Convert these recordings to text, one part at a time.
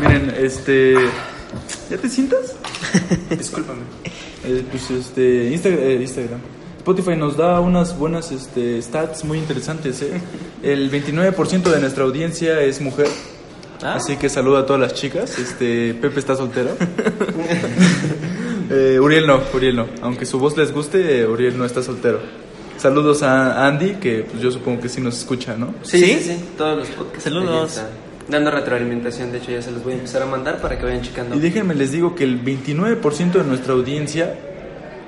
Miren, este. ¿Ya te sientas? Discúlpame. Eh, pues este. Instagram, eh, Instagram. Spotify nos da unas buenas este, stats muy interesantes. ¿eh? El 29% de nuestra audiencia es mujer. Ah. Así que saludo a todas las chicas. Este, Pepe está soltero. Eh, Uriel no, Uriel no. Aunque su voz les guste, eh, Uriel no está soltero. Saludos a Andy, que pues, yo supongo que sí nos escucha, ¿no? Sí, ¿Sí? sí, sí, todos los podcasts. Saludos. Dando retroalimentación, de hecho ya se los voy a empezar a mandar para que vayan checando. Y déjenme les digo que el 29% de nuestra audiencia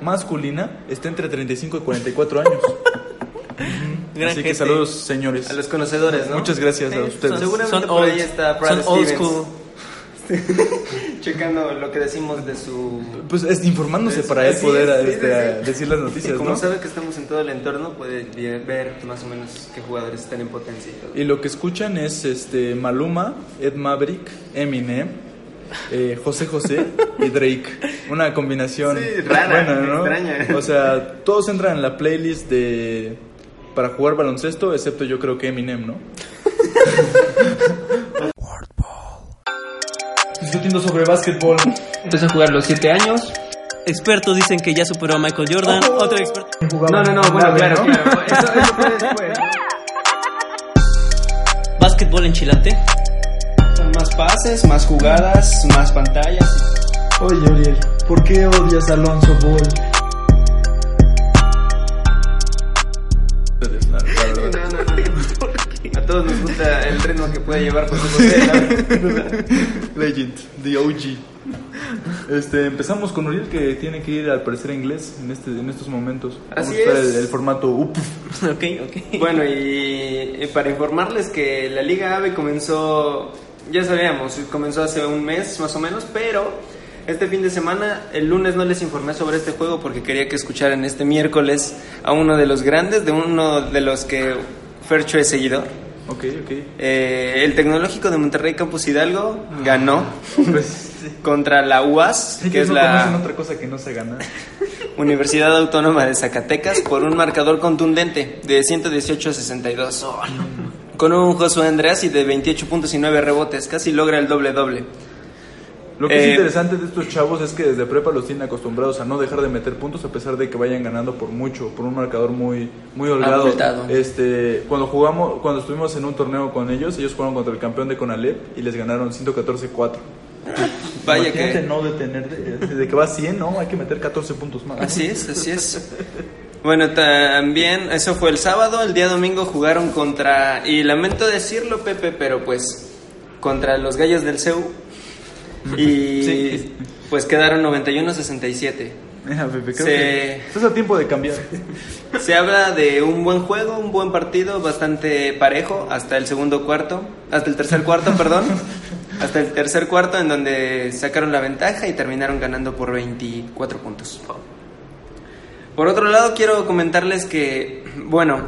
masculina está entre 35 y 44 años. Gran Así que saludos, señores. A los conocedores, ¿no? Muchas gracias a ustedes. Seguramente Son por ahí old- está Brad son old. School. Checando lo que decimos de su... Pues es informándose Es- para él así poder sí, este, sí, sí. decir las Y noticias, como ¿no? sabe que estamos en todo el entorno, puede ver más o menos qué jugadores están en potencia y todo. Y lo que escuchan es este Maluma, Ed Maverick, Eminem, eh, José José y Drake. Una combinación Sí, rara, buena, ¿no? extraña. O sea, todos entran en la playlist de para jugar baloncesto, excepto yo creo que Eminem, ¿no? Discutiendo sobre básquetbol. Empezó a jugar a los 7 años. Expertos dicen que ya superó a Michael Jordan. Otro experto. No, no, no, bueno, claro, ¿no? claro. Eso, eso fue después. Básquetbol en Chilate. Son más pases, más jugadas, más pantallas. Oye, Uriel, ¿por qué odias a Alonso Ball? Todos nos gusta el ritmo que puede llevar José José. Legend, the OG. Este, empezamos con Uriel que tiene que ir al parecer a inglés en, este, en estos momentos. Vamos Así a es. El, el formato UP. ok, ok. Bueno, y, y para informarles que la Liga AVE comenzó, ya sabíamos, comenzó hace un mes más o menos, pero este fin de semana, el lunes no les informé sobre este juego porque quería que escucharan este miércoles a uno de los grandes, de uno de los que Fercho es seguidor. Ok, ok. Eh, el Tecnológico de Monterrey Campus Hidalgo ganó Pues, contra la UAS, que es no la otra cosa que no se gana. Universidad Autónoma de Zacatecas, por un marcador contundente de 118 a 62. Con un Josué Andreas y de 28 puntos y 9 rebotes, casi logra el doble-doble. Lo que Eh, es interesante de estos chavos es que desde prepa los tienen acostumbrados a no dejar de meter puntos a pesar de que vayan ganando por mucho, por un marcador muy muy holgado. Abultado. Este, cuando jugamos, cuando estuvimos en un torneo con ellos, ellos jugaron contra el campeón de Conalep y les ganaron 114-4. Vaya Imagínate que... no detener de, de que va 100, no, hay que meter 14 puntos más. Así es, así es. Bueno, también, eso fue el sábado, el día domingo jugaron contra, y lamento decirlo Pepe, pero pues, contra los Gallos del CEU. Y Sí. pues quedaron 91-67. Mira, Pepe, creo Se- que estás a tiempo de cambiar. Se habla de un buen juego, un buen partido, bastante parejo hasta el segundo cuarto, hasta el tercer cuarto, perdón, hasta el tercer cuarto en donde sacaron la ventaja y terminaron ganando por 24 puntos. Por otro lado, quiero comentarles que, bueno,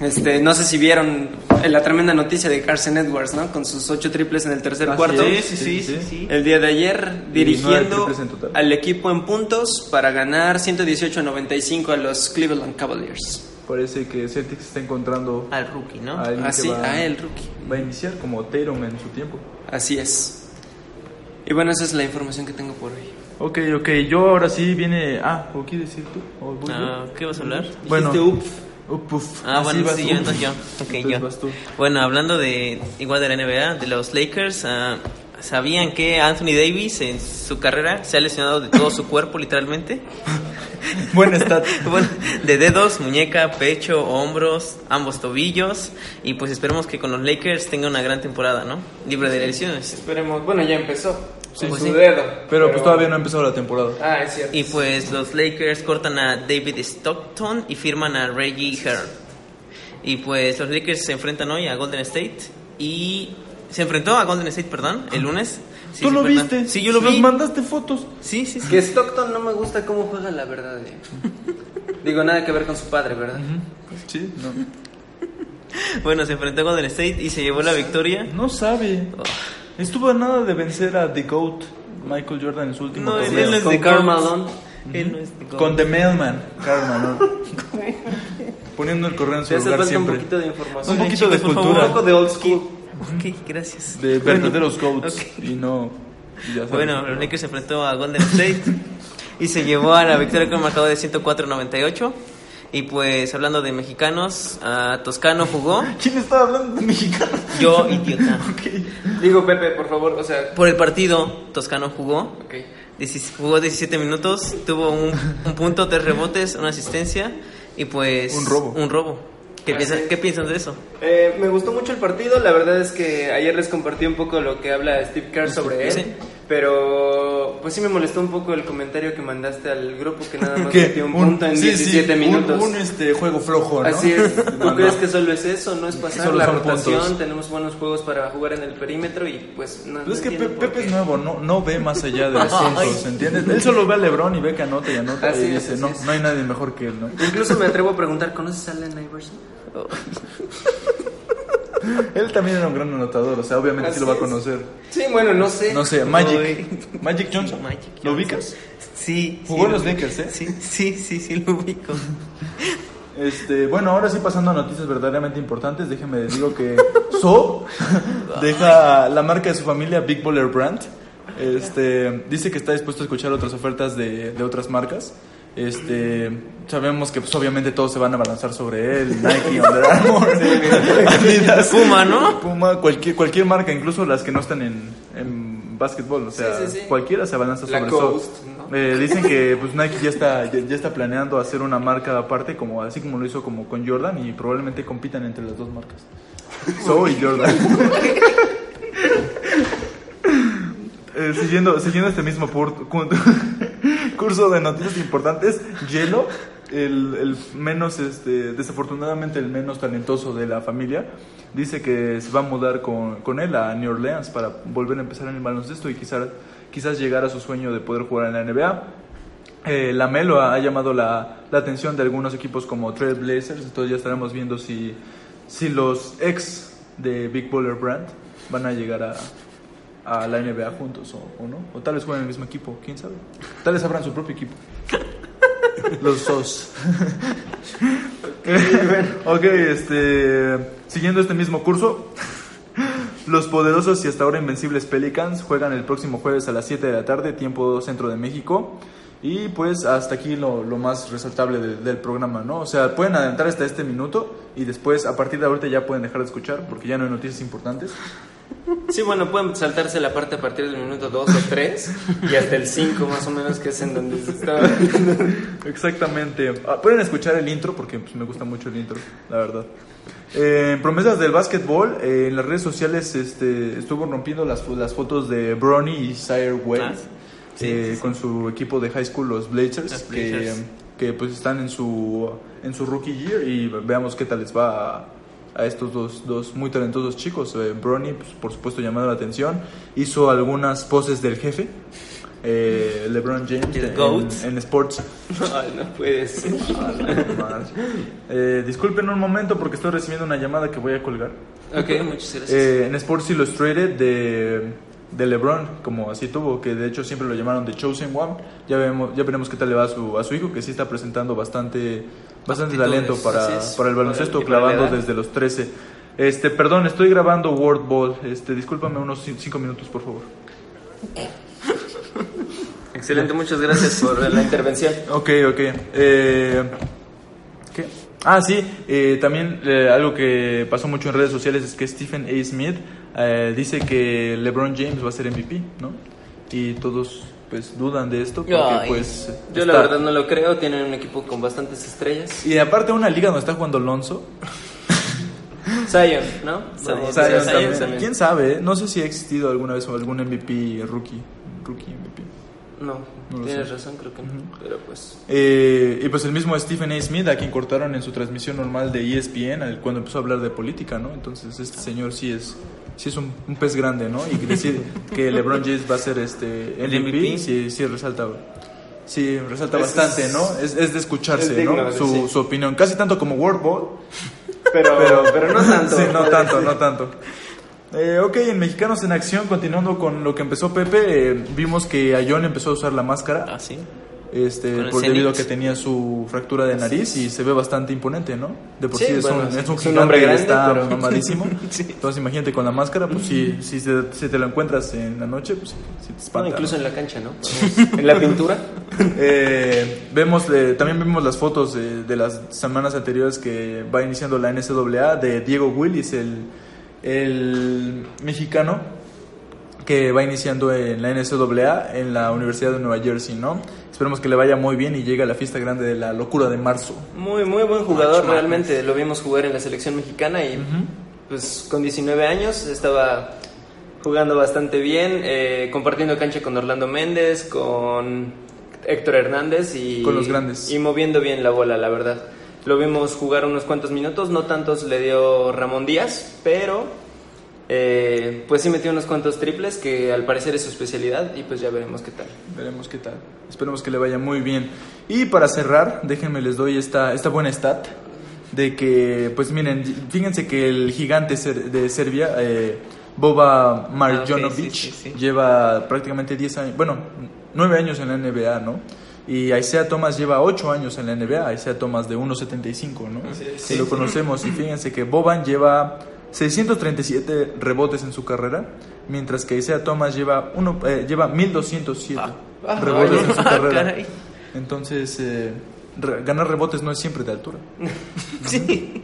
este, no sé si vieron la tremenda noticia de Carson Edwards, ¿no? Con sus ocho triples en el tercer cuarto. es, Sí, sí, sí, sí. El día de ayer, dirigiendo al equipo en puntos para ganar 118 a 95 a los Cleveland Cavaliers. Parece que Celtics está encontrando Al rookie, ¿no? Así, va, a él, rookie. va a iniciar como Tatum en su tiempo. Así es. Y bueno, esa es la información que tengo por hoy. Ok, ok, yo ahora sí viene... Ah, ¿o quieres decir tú? ¿O voy? Ah, ¿Qué vas a hablar? Bueno. Dijiste, Uf. Ah, Así bueno, sí, yo, entonces yo. Ok, Entonces yo. vas tú. Bueno, hablando de igual de la NBA, de los Lakers, ah, ¿sabían que Anthony Davis en su carrera se ha lesionado de todo su cuerpo, literalmente? Buen stat. bueno, de dedos, muñeca, pecho, hombros, ambos tobillos. Y pues esperemos que con los Lakers tenga una gran temporada, ¿no? Libre de lesiones. Esperemos. Bueno, ya empezó. Sí, con sí. su dedo. Pero pues todavía no ha empezado la temporada. Ah, es cierto. Y pues los Lakers cortan a David Stockton y firman a Reggie Hearn. Y pues los Lakers se enfrentan hoy a Golden State y se enfrentó a Golden State, perdón, el lunes. Sí, ¿Tú sí, lo perdón. viste? Sí, yo lo Nos vi. mandaste fotos. Sí, sí, sí. Que Stockton no me gusta cómo juega, la verdad. eh. Digo, nada que ver con su padre, ¿verdad? Sí, no. Bueno, se enfrentó a Golden State y se llevó la victoria. No sabe. Estuvo a nada de vencer a The GOAT, Michael Jordan, en su último No, él, torneo. él no es Con de Karl Goat. Malone. Él no es de Goat. Con The Mailman, Karma, ¿no? Poniendo el correo en su lugar siempre. un poquito de información. Un poquito de chicos, por cultura. Un poco de old school. Ok, gracias. De verdaderos GOATs. ok. Y no. y ya sabes. Bueno, los Lakers se enfrentó a Golden State y se llevó a la victoria con un marcador de 104-98. Y pues hablando de mexicanos, a Toscano jugó. ¿Quién estaba hablando de mexicano? Yo, idiota. Digo, Pepe, por favor, o sea. Por el partido, Toscano jugó. Ok. Diecis- Jugó 17 minutos, tuvo un, un punto, tres rebotes, una asistencia y pues... Un robo. Un robo. ¿Qué, piensan, sí. ¿Qué piensan de eso? Eh, me gustó mucho el partido, la verdad es que ayer les compartí un poco lo que habla Steve Kerr sobre él, Sí. Pero pues sí me molestó un poco el comentario que mandaste al grupo que nada más ¿Qué? metió un punto en sí, 17 sí, minutos. Un, un, este, juego flojo, ¿no? Así es, ¿tú No, crees no. que solo es eso? No es pasar Solo la rotación, puntos. tenemos buenos juegos para jugar en el perímetro y pues no, Pero es que Pepe es nuevo, no, no ve más allá de los puntos, ¿entiendes? Él solo ve a Lebron y ve que anota y anota Así y dice, no, es. no hay nadie mejor que él, ¿no? Incluso me atrevo a preguntar, ¿conoces a Allen Iverson? Él también era un gran anotador, o sea, obviamente sí Así lo va a es. conocer. Sí, bueno, no sé. No sé, Magic. Magic Johnson. Magic ¿Lo ubicas? Sí. Jugó sí, en los lo- Lakers, ¿eh? Sí, sí, sí, sí, lo ubico. Este, bueno, ahora sí pasando a noticias verdaderamente importantes, déjenme les digo que So deja la marca de su familia Big Baller Brand. Este, dice que está dispuesto a escuchar otras ofertas de, de otras marcas. Este, sabemos que pues, obviamente todos se van a balanzar sobre él, Nike, Under Armour, Adidas, Puma, ¿no? Puma, cualquier cualquier marca, incluso las que no están en, en básquetbol, o sea, Sí, sí, sí. cualquiera se balanza sobre Lacoste, So. ¿no? Eh, dicen que pues Nike ya está ya, ya está planeando hacer una marca aparte como así como lo hizo como con Jordan y probablemente compitan entre las dos marcas. So y Jordan. Eh, siguiendo, siguiendo este mismo cu- curso de noticias importantes, Hielo, el, menos, este, desafortunadamente el menos talentoso de la familia, dice que se va a mudar con, con él a New Orleans para volver a empezar en el baloncesto y quizás, quizás llegar a su sueño de poder jugar en la NBA. Eh, la Melo ha, ha llamado la, la atención de algunos equipos como Trail Blazers, entonces ya estaremos viendo si, si los ex de Big Baller Brand van a llegar a, a la NBA juntos o, o no, o tal vez jueguen en el mismo equipo, quién sabe. Tal vez abran su propio equipo. Los dos. ok, este, siguiendo este mismo curso, los poderosos y hasta ahora invencibles Pelicans juegan el próximo jueves a las 7 de la tarde, tiempo centro de México. Y pues hasta aquí lo, lo más resaltable de- del programa, ¿no? O sea, pueden adelantar hasta este minuto y después a partir de ahorita ya pueden dejar de escuchar porque ya no hay noticias importantes. Sí, bueno, pueden saltarse la parte a partir del minuto 2 o 3 y hasta el 5 más o menos, que es en donde se estaba... Exactamente. Ah, pueden escuchar el intro porque pues, me gusta mucho el intro, la verdad. Eh, promesas del básquetbol, eh, en las redes sociales este, estuvo rompiendo las, las fotos de Bronny y Sire Wade Ah, sí, eh, sí, sí. con su equipo de high school, los Blazers, que, que, pues están en su, en su rookie year y veamos qué tal les va a, a estos dos, dos muy talentosos chicos. Eh, Bronny, pues, por supuesto, llamando la atención, hizo algunas poses del jefe. eh, LeBron James El en- en Sports Ay, no puede ser. Madre. Eh, disculpen un momento porque estoy recibiendo una llamada que voy a colgar. Ok, muchas gracias. Eh, en Sports Illustrated de, de LeBron, como así tuvo, que de hecho siempre lo llamaron The Chosen One. Ya, vemos, ya veremos qué tal le va a su, a su hijo, que sí está presentando bastante, bastante talento para, para el baloncesto, Para- clavando desde los 13. Este, perdón, estoy grabando World Ball. Este, discúlpame unos 5 minutos, por favor. Excelente, muchas gracias por la intervención. Ok, ok. Eh, ¿Qué? Ah, sí, eh, también eh, algo que pasó mucho en redes sociales es que Stephen A. Smith eh, dice que LeBron James va a ser MVP, ¿no? Y todos pues dudan de esto porque Ay. pues... Yo la está- verdad no lo creo, tienen un equipo con bastantes estrellas. Y aparte una liga donde está jugando Alonso. Zion, ¿no? Zion, Zion Zion también. también. ¿Quién sabe? No sé si ha existido alguna vez algún MVP rookie. Rookie MVP. No, No tienes razón, creo que no. Pero pues... Eh, y pues el mismo Stephen A. Smith, a quien cortaron en su transmisión normal de ESPN cuando empezó a hablar de política, ¿no? Entonces este señor sí es sí es un, un pez grande, ¿no? Y decir que LeBron James va a ser este El MVP, MVP. sí, sí resalta. Sí, resalta Es- bastante, ¿no? Es, es de escucharse, es digno ¿no? Su, sí. su opinión. Casi tanto como World Ball, Pero, pero, no tanto. Sí, no tanto, no tanto. Eh, ok, en Mexicanos en Acción, continuando con lo que empezó Pepe, eh, vimos que Ayón empezó a usar la máscara, Ah, sí. Este, por debido a que tenía su fractura de nariz y se ve bastante imponente, ¿no? De por sí, Sí, es, bueno, un, es un es gigante hombre que grande, está pero- mamadísimo. Entonces imagínate con la máscara, pues sí, si, se- si te lo encuentras en la noche, pues sí te espanta. No, incluso ¿no? en la cancha, ¿no? en la pintura. Eh, vemos, eh, también vemos las fotos de, de las semanas anteriores que va iniciando la NCAA de Diego Willis, el, el mexicano que va iniciando en la NCAA en la Universidad de Nueva Jersey, ¿no? Esperemos que le vaya muy bien y llegue a la fiesta grande de la locura de marzo. Muy, muy buen jugador, realmente. Lo vimos jugar en la selección mexicana y pues con 19 años estaba jugando bastante bien, eh, compartiendo cancha con Orlando Méndez, con Héctor Hernández y... Con los grandes. Y moviendo bien la bola, la verdad. Lo vimos jugar unos cuantos minutos, no tantos le dio Ramón Díaz, pero eh, pues sí metió unos cuantos triples que al parecer es su especialidad y pues ya veremos qué tal. Veremos qué tal. Esperemos que le vaya muy bien. Y para cerrar, déjenme les doy esta, esta buena stat de que, pues miren, fíjense que el gigante ser- de Serbia, eh, Boba Marjanovic, sí, sí, sí. lleva prácticamente 10 años, bueno, 9 años en la NBA, ¿no? Y Isaiah Thomas lleva 8 años en la NBA, Isaiah Thomas de 1.75, ¿no? Si lo conocemos, y fíjense que Boban lleva 637 rebotes en su carrera, mientras que Isaiah Thomas lleva, uno, eh, lleva 1207 Ah, rebotes en su Ah, carrera. caray. Entonces, eh, re- ganar rebotes no es siempre de altura. Sí.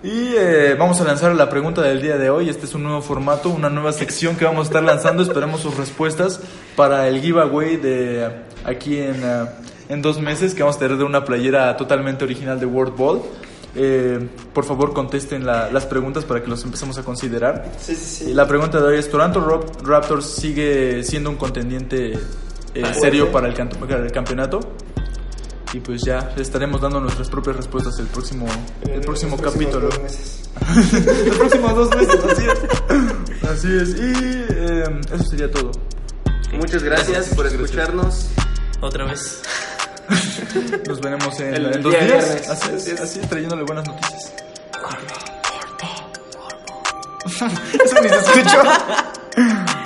Y eh, vamos a lanzar la pregunta del día de hoy. Este es un nuevo formato, una nueva sección que vamos a estar lanzando. Esperemos sus respuestas para el giveaway de aquí en, eh, en dos meses que vamos a tener de una playera totalmente original de World Ball. Eh, por favor, contesten la- las preguntas para que los empecemos a considerar. Sí, sí, Y La pregunta de hoy es, ¿Toronto Rap- Raptors sigue siendo un contendiente eh, serio para el, canto- para el campeonato? Y pues ya estaremos dando nuestras propias respuestas el próximo, el próximo capítulo. Los próximos dos meses, así es. Así es. Y eh, eso sería todo. Muchas gracias por escucharnos. Otra vez. Nos veremos en, El en dos día días. viernes. Así es, Así así trayéndole buenas noticias. Eso ni se escuchó.